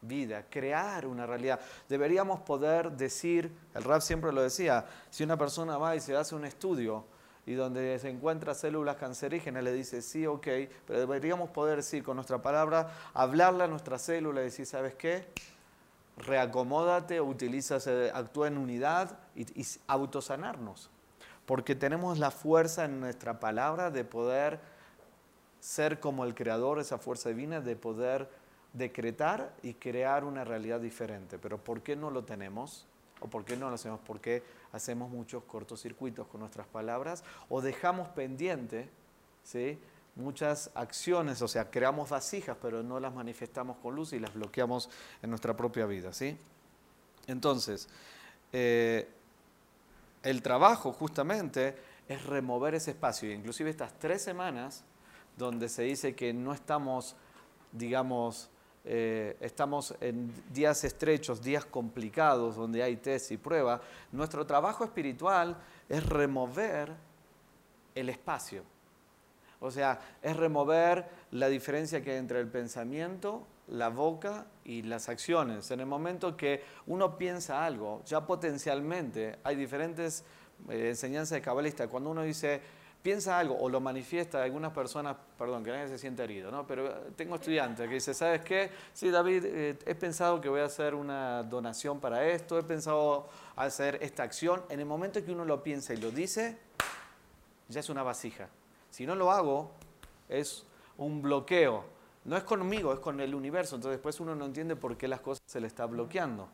vida, crear una realidad. Deberíamos poder decir, el rap siempre lo decía, si una persona va y se hace un estudio, y donde se encuentra células cancerígenas, le dice sí, ok, pero deberíamos poder decir con nuestra palabra, hablarle a nuestra célula y decir, ¿sabes qué? Reacomódate, utiliza, actúa en unidad y, y autosanarnos. Porque tenemos la fuerza en nuestra palabra de poder ser como el creador, esa fuerza divina, de poder decretar y crear una realidad diferente. Pero ¿por qué no lo tenemos? ¿O por qué no lo hacemos? Porque hacemos muchos cortocircuitos con nuestras palabras o dejamos pendiente ¿sí? Muchas acciones, o sea, creamos vasijas, pero no las manifestamos con luz y las bloqueamos en nuestra propia vida, ¿sí? Entonces, eh, el trabajo justamente es remover ese espacio, inclusive estas tres semanas donde se dice que no estamos, digamos, eh, estamos en días estrechos, días complicados, donde hay test y prueba, nuestro trabajo espiritual es remover el espacio O sea, es remover la diferencia que hay entre el pensamiento, la boca y las acciones. En el momento que uno piensa algo, ya potencialmente hay diferentes eh, enseñanzas de cabalista. Cuando uno dice, piensa algo o lo manifiesta, algunas personas, perdón, que nadie se siente herido, ¿no? pero tengo estudiantes que dicen, ¿sabes qué? Sí, David, eh, he pensado que voy a hacer una donación para esto, he pensado hacer esta acción. En el momento que uno lo piensa y lo dice, ya es una vasija. Si no lo hago, es un bloqueo. No es conmigo, es con el universo. Entonces después uno no entiende por qué las cosas se le está bloqueando.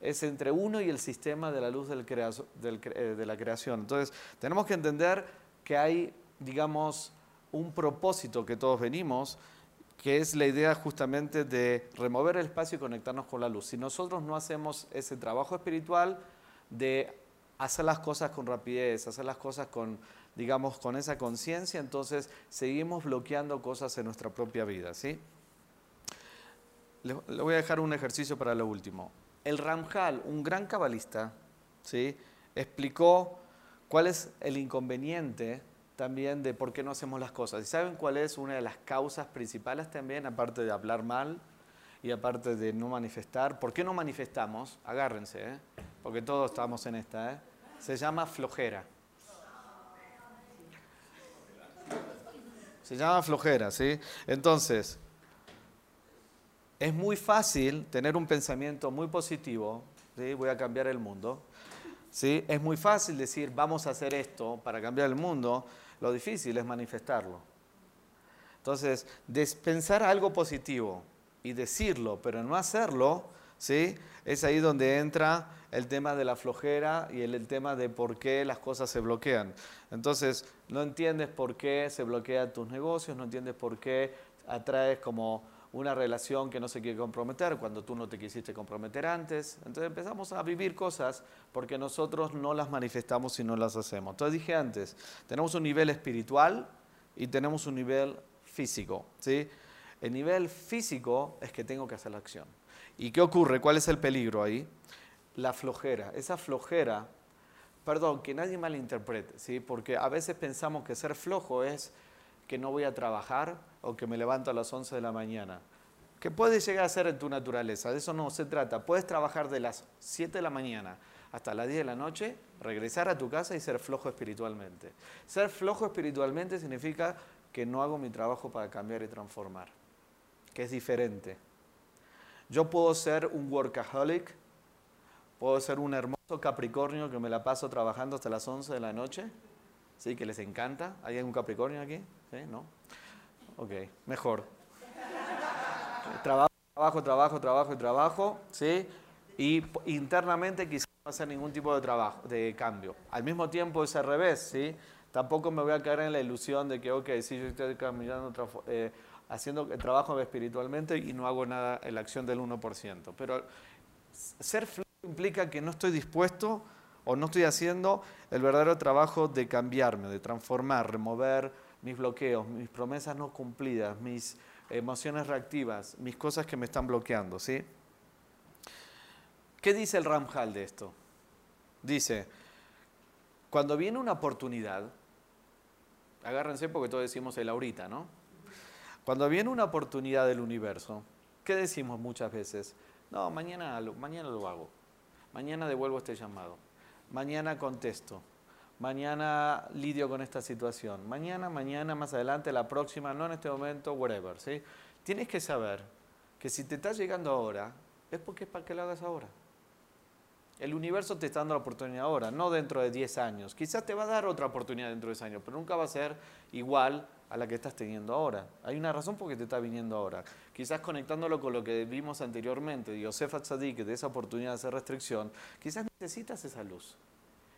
Es entre uno y el sistema de la luz del eh, de la creación. Entonces tenemos que entender que hay, digamos, un propósito que todos venimos, que es la idea justamente de remover el espacio y conectarnos con la luz. Si nosotros no hacemos ese trabajo espiritual de hacer las cosas con rapidez, hacer las cosas con digamos, con esa conciencia, entonces seguimos bloqueando cosas en nuestra propia vida, ¿sí? Le, voy a dejar un ejercicio para lo último. El Ramjal, un gran cabalista, ¿sí? explicó cuál es el inconveniente también de por qué no hacemos las cosas. ¿Y saben cuál es una de las causas principales también, aparte de hablar mal y aparte de no manifestar? ¿Por qué no manifestamos? Agárrense, ¿eh? porque todos estamos en esta. ¿eh? Se llama flojera. Se llama flojera, ¿sí? Entonces, es muy fácil tener un pensamiento muy positivo, ¿sí? Voy a cambiar el mundo. ¿Sí? Es muy fácil decir, vamos a hacer esto para cambiar el mundo. Lo difícil es manifestarlo. Entonces, pensar algo positivo y decirlo, pero no hacerlo, ¿sí? Es ahí donde entra el tema de la flojera y el, tema de por qué las cosas se bloquean. Entonces, no entiendes por qué se bloquean tus negocios, no entiendes por qué atraes como una relación que no se quiere comprometer cuando tú no te quisiste comprometer antes. Entonces empezamos a vivir cosas porque nosotros no las manifestamos y no las hacemos. Entonces dije antes, tenemos un nivel espiritual y tenemos un nivel físico. ¿sí? El nivel físico es que tengo que hacer la acción. ¿Y qué ocurre? ¿Cuál es el peligro ahí? La flojera. Esa flojera, perdón, que nadie malinterprete, ¿sí? porque a veces pensamos que ser flojo es que no voy a trabajar o que me levanto a las 11 de la mañana. Que puede llegar a ser en tu naturaleza, de eso no se trata. Puedes trabajar de las 7 de la mañana hasta las 10 de la noche, regresar a tu casa y ser flojo espiritualmente. Ser flojo espiritualmente significa que no hago mi trabajo para cambiar y transformar, que es diferente. Yo puedo ser un workaholic, Puedo ser un hermoso Capricornio que me la paso trabajando hasta las 11 de la noche. ¿Sí? Que les encanta. ¿Hay algún Capricornio aquí? ¿Sí? ¿No? Ok, mejor. Trabajo, trabajo, trabajo, trabajo y trabajo. ¿Sí? Y internamente quizás no hacer ningún tipo de trabajo, de cambio. Al mismo tiempo es al revés, ¿sí? Tampoco me voy a caer en la ilusión de que, ok, sí, yo estoy caminando, eh, haciendo trabajo espiritualmente y no hago nada en la acción del 1%. Pero ser implica que no estoy dispuesto o no estoy haciendo el verdadero trabajo de cambiarme, de transformar, remover mis bloqueos, mis promesas no cumplidas, mis emociones reactivas, mis cosas que me están bloqueando, ¿sí? ¿Qué dice el Ramjal de esto? Dice, cuando viene una oportunidad, agárrense porque todos decimos el ahorita, ¿no? Cuando viene una oportunidad del universo, ¿qué decimos muchas veces? No, mañana, mañana lo hago. Mañana devuelvo este llamado. Mañana contesto. Mañana lidio con esta situación. Mañana, mañana, más adelante, la próxima, no en este momento, whatever. ¿sí? Tienes que saber que si te está llegando ahora, es porque es para que lo hagas ahora. El universo te está dando la oportunidad ahora, no dentro de 10 años. Quizás te va a dar otra oportunidad dentro de 10 años, pero nunca va a ser igual a la que estás teniendo ahora. Hay una razón por qué te está viniendo ahora. Quizás conectándolo con lo que vimos anteriormente, de Yosef Atzadik, de esa oportunidad de hacer restricción, quizás necesitas esa luz,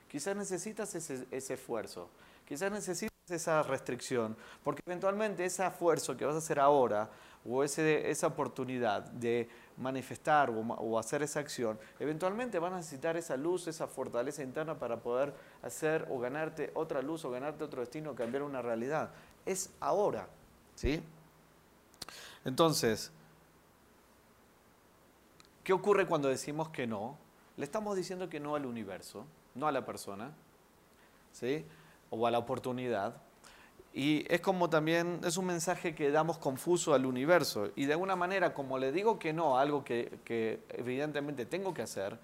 quizás necesitas ese, esfuerzo, quizás necesitas esa restricción, porque eventualmente ese esfuerzo que vas a hacer ahora o ese, esa oportunidad de manifestar o, hacer esa acción, eventualmente van a necesitar esa luz, esa fortaleza interna para poder hacer o ganarte otra luz o ganarte otro destino, cambiar una realidad es ahora. ¿Sí? Entonces, ¿qué ocurre cuando decimos que no? Le estamos diciendo que no al universo, no a la persona, ¿sí? O a la oportunidad. Y es como también, es un mensaje que damos confuso al universo. Y de alguna manera, como le digo que no, algo que, que evidentemente tengo que hacer,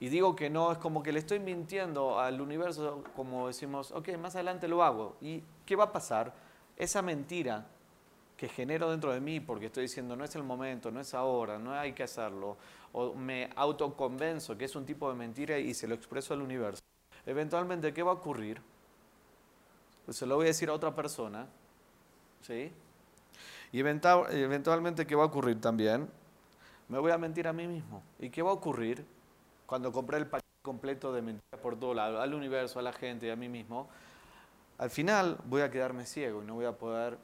y digo que no, es como que le estoy mintiendo al universo, como decimos, ok, más adelante lo hago. ¿Y qué va a pasar? Esa mentira que genero dentro de mí porque estoy diciendo no es el momento, no es ahora, no hay que hacerlo, o me autoconvenzo que es un tipo de mentira y se lo expreso al universo. Eventualmente, ¿qué va a ocurrir? Pues se lo voy a decir a otra persona, ¿sí? Y eventualmente, ¿qué va a ocurrir también? Me voy a mentir a mí mismo. ¿Y qué va a ocurrir cuando compré el paquete completo de mentiras por todo lado, al universo, a la gente y a mí mismo? Al final voy a quedarme ciego y no voy a poder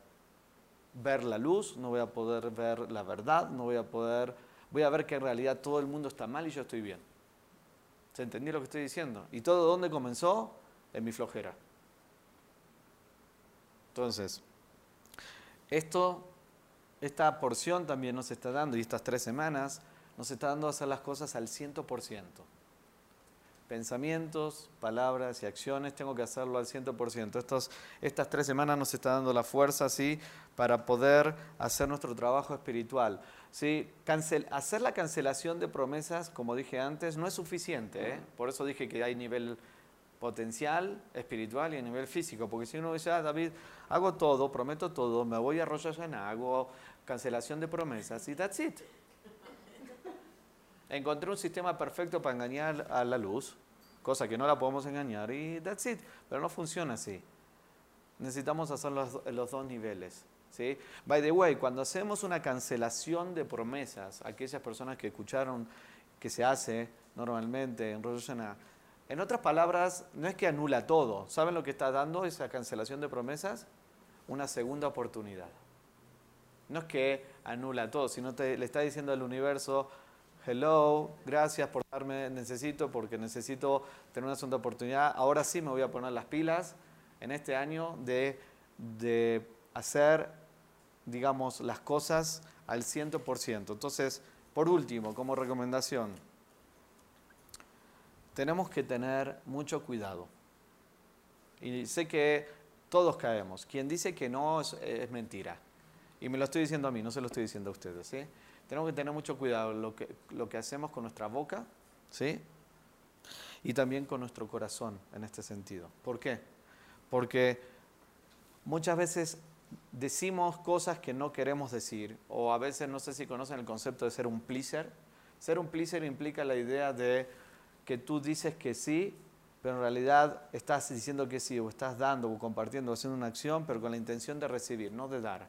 ver la luz, no voy a poder ver la verdad, no voy a poder, voy a ver que en realidad todo el mundo está mal y yo estoy bien. ¿Se entendió lo que estoy diciendo? ¿Y todo dónde comenzó? En mi flojera. Entonces, esto, esta porción también nos está dando, y estas tres semanas, nos está dando a hacer las cosas al 100%. Pensamientos, palabras y acciones, tengo que hacerlo al 100%. Estos, estas tres semanas nos está dando la fuerza, ¿sí? Para poder hacer nuestro trabajo espiritual. ¿sí? Cancel, hacer la cancelación de promesas, como dije antes, no es suficiente. ¿eh? Por eso dije que hay nivel potencial espiritual y a nivel físico. Porque si uno dice, ah, David, hago todo, prometo todo, me voy a Rosh Hashanah, hago cancelación de promesas y that's it. Encontré un sistema perfecto para engañar a la luz, cosa que no la podemos engañar y that's it. Pero no funciona así. Necesitamos hacer los, los dos niveles. ¿sí? By the way, cuando hacemos una cancelación de promesas, aquellas personas que escucharon que se hace normalmente en Rosh en otras palabras, no es que anula todo. ¿Saben lo que está dando esa cancelación de promesas? Una segunda oportunidad. No es que anula todo, sino te, le está diciendo al universo, hello, gracias por darme, necesito, porque necesito tener una segunda oportunidad. Ahora sí me voy a poner las pilas en este año de, de hacer, digamos, las cosas al 100%. Entonces, por último, como recomendación, tenemos que tener mucho cuidado. Y sé que todos caemos. Quien dice que no es, mentira. Y me lo estoy diciendo a mí, no se lo estoy diciendo a ustedes. ¿sí? Tenemos que tener mucho cuidado lo que, lo que hacemos con nuestra boca ¿sí? y también con nuestro corazón en este sentido. ¿Por qué? Porque muchas veces decimos cosas que no queremos decir o a veces no sé si conocen el concepto de ser un pleaser. Ser un pleaser implica la idea de que tú dices que sí, pero en realidad estás diciendo que sí, o estás dando, o compartiendo, o haciendo una acción, pero con la intención de recibir, no de dar.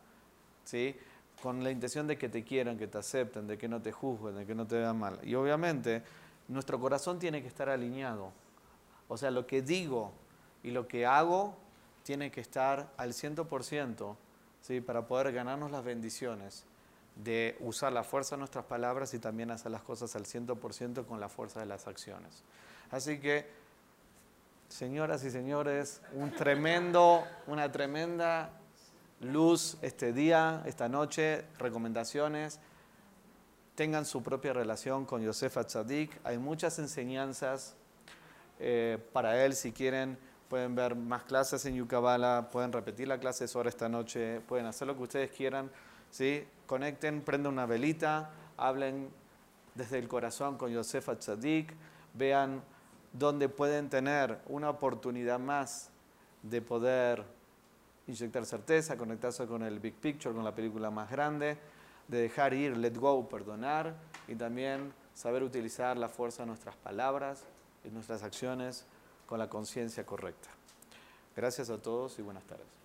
¿sí? Con la intención de que te quieran, que te acepten, de que no te juzguen, de que no te vean mal. Y obviamente, nuestro corazón tiene que estar alineado. O sea, lo que digo y lo que hago tiene que estar al 100%, ¿sí? Para poder ganarnos las bendiciones de usar la fuerza de nuestras palabras y también hacer las cosas al 100% con la fuerza de las acciones. Así que, señoras y señores, un tremendo, una tremenda luz este día, esta noche, recomendaciones. Tengan su propia relación con Yosefa Tzadik. Hay muchas enseñanzas eh, para él. Si quieren, pueden ver más clases en Yucabala, pueden repetir la clase sobre esta noche, pueden hacer lo que ustedes quieran. ¿Sí? Conecten, prendan una velita, hablen desde el corazón con Yosefa Tzadik, vean dónde pueden tener una oportunidad más de poder inyectar certeza, conectarse con el big picture, con la película más grande, de dejar ir, let go, perdonar y también saber utilizar la fuerza de nuestras palabras y nuestras acciones con la conciencia correcta. Gracias a todos y buenas tardes.